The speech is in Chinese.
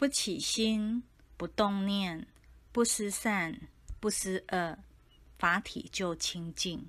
不起心不动念不思善不思恶法体就清净。